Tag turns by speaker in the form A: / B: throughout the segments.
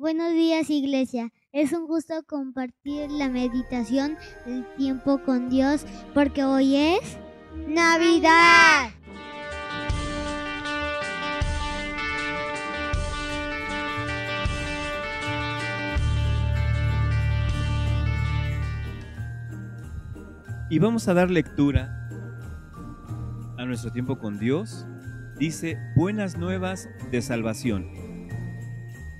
A: Buenos días iglesia. Es un gusto compartir la meditación del tiempo con Dios porque hoy es Navidad.
B: Y vamos a dar lectura a nuestro tiempo con Dios. Dice, buenas nuevas de salvación.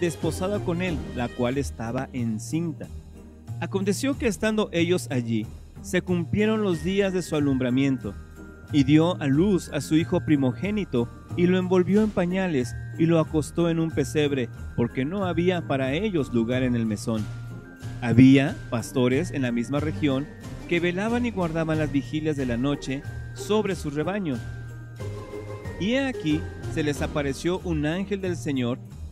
B: desposada con él, la cual estaba encinta. Aconteció que estando ellos allí, se cumplieron los días de su alumbramiento, y dio a luz a su hijo primogénito, y lo envolvió en pañales, y lo acostó en un pesebre, porque no había para ellos lugar en el mesón. Había pastores en la misma región que velaban y guardaban las vigilias de la noche sobre sus rebaños. Y he aquí se les apareció un ángel del Señor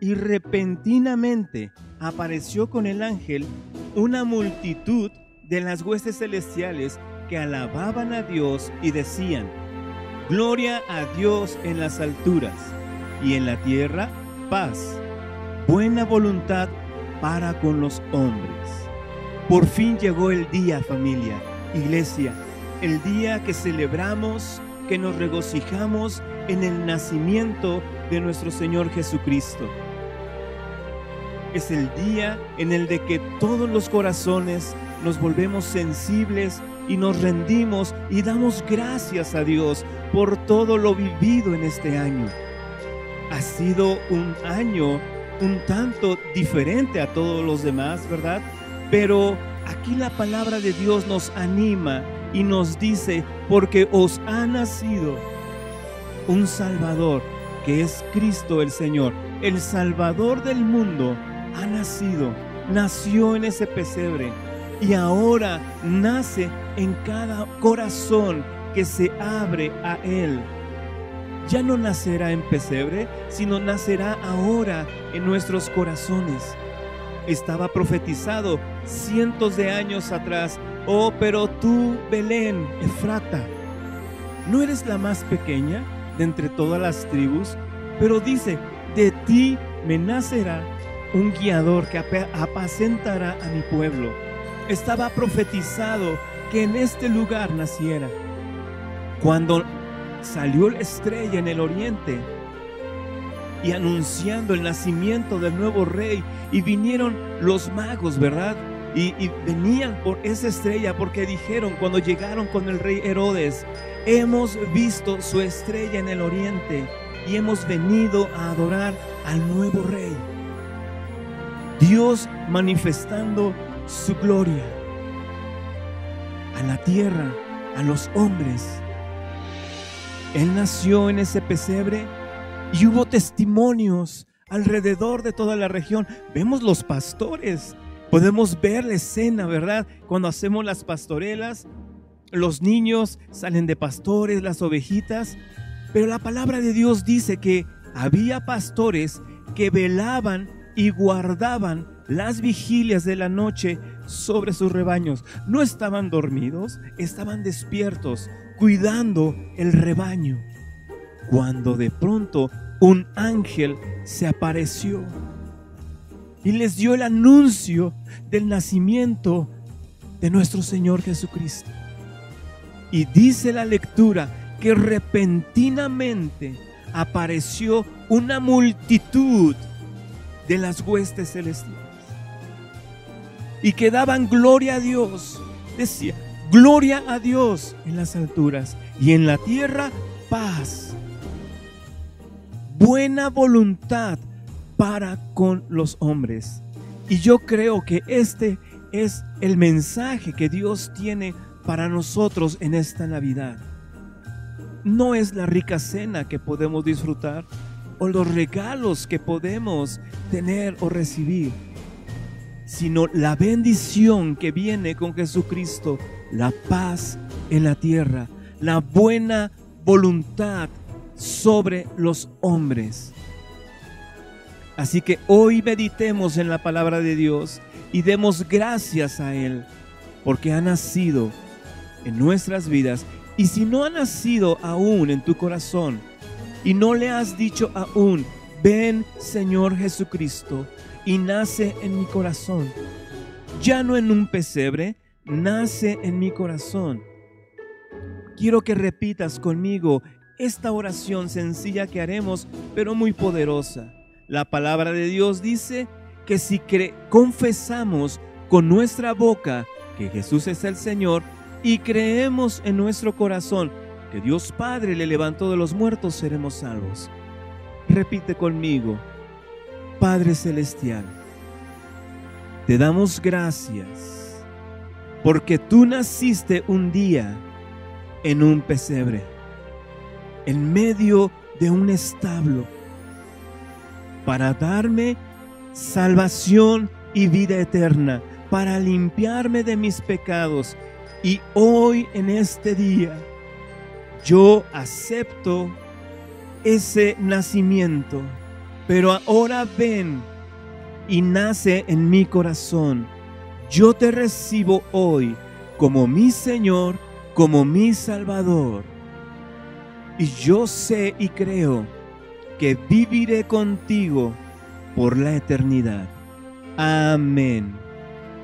B: y repentinamente apareció con el ángel una multitud de las huestes celestiales que alababan a Dios y decían, Gloria a Dios en las alturas y en la tierra paz, buena voluntad para con los hombres. Por fin llegó el día familia, iglesia, el día que celebramos, que nos regocijamos en el nacimiento de nuestro Señor Jesucristo es el día en el de que todos los corazones nos volvemos sensibles y nos rendimos y damos gracias a Dios por todo lo vivido en este año. Ha sido un año un tanto diferente a todos los demás, ¿verdad? Pero aquí la palabra de Dios nos anima y nos dice, porque os ha nacido un Salvador, que es Cristo el Señor, el Salvador del mundo ha nacido, nació en ese pesebre y ahora nace en cada corazón que se abre a Él. Ya no nacerá en pesebre, sino nacerá ahora en nuestros corazones. Estaba profetizado cientos de años atrás. Oh, pero tú, Belén, Efrata, no eres la más pequeña de entre todas las tribus, pero dice, de ti me nacerá un guiador que apacentará a mi pueblo. Estaba profetizado que en este lugar naciera. Cuando salió la estrella en el oriente y anunciando el nacimiento del nuevo rey y vinieron los magos, ¿verdad? Y, y, venían por esa estrella porque dijeron cuando llegaron con el rey Herodes, hemos visto su estrella en el oriente y hemos venido a adorar al nuevo rey. Dios manifestando su gloria a la tierra, a los hombres. Él nació en ese pesebre y hubo testimonios alrededor de toda la región. Vemos los pastores, podemos ver la escena, ¿verdad? Cuando hacemos las pastorelas, los niños salen de pastores, las ovejitas, pero la palabra de Dios dice que había pastores que velaban y guardaban las vigilias de la noche sobre sus rebaños. No estaban dormidos, estaban despiertos, cuidando el rebaño. Cuando de pronto un ángel se apareció y les dio el anuncio del nacimiento de nuestro Señor Jesucristo. Y dice la lectura que repentinamente apareció una multitud de las huestes celestiales. y que daban gloria a Dios. Decía, gloria a Dios en las alturas y en la tierra paz. Buena voluntad para con los hombres. Y yo creo que este es el mensaje que Dios tiene para nosotros en esta Navidad. No es la rica cena que podemos disfrutar o los regalos que podemos tener o recibir, sino la bendición que viene con Jesucristo, la paz en la tierra, la buena voluntad sobre los hombres. Así que hoy meditemos en la palabra de Dios y demos gracias a Él, porque ha nacido en nuestras vidas. Y si no ha nacido aún en tu corazón y no le has dicho aún, ven Señor Jesucristo y nace en mi corazón, ya no en un pesebre, nace en mi corazón. Quiero que repitas conmigo esta oración sencilla que haremos, pero muy poderosa. La palabra de Dios dice que si confesamos con nuestra boca que Jesús es el Señor y creemos en nuestro corazón que Dios Padre le levantó de los muertos, seremos salvos. Repite conmigo, Padre Celestial, te damos gracias porque tú naciste un día en un pesebre, en medio de un establo para darme salvación y vida eterna, para limpiarme de mis pecados. Y hoy en este día yo acepto ese nacimiento, pero ahora ven y nace en mi corazón. Yo te recibo hoy como mi Señor, como mi Salvador. Y yo sé y creo que viviré contigo por la eternidad. Amén.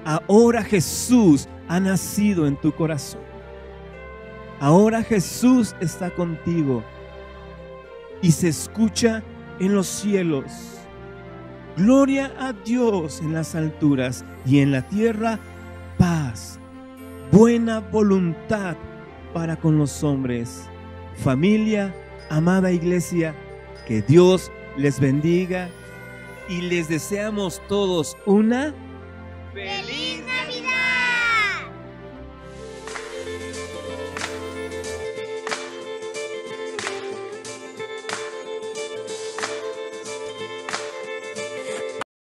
B: Ahora Jesús ha nacido en tu corazón. Ahora Jesús está contigo y se escucha en los cielos. Gloria a Dios en las alturas y en la tierra paz, buena voluntad para con los hombres. Familia, amada iglesia, que Dios les bendiga y les deseamos todos una
A: feliz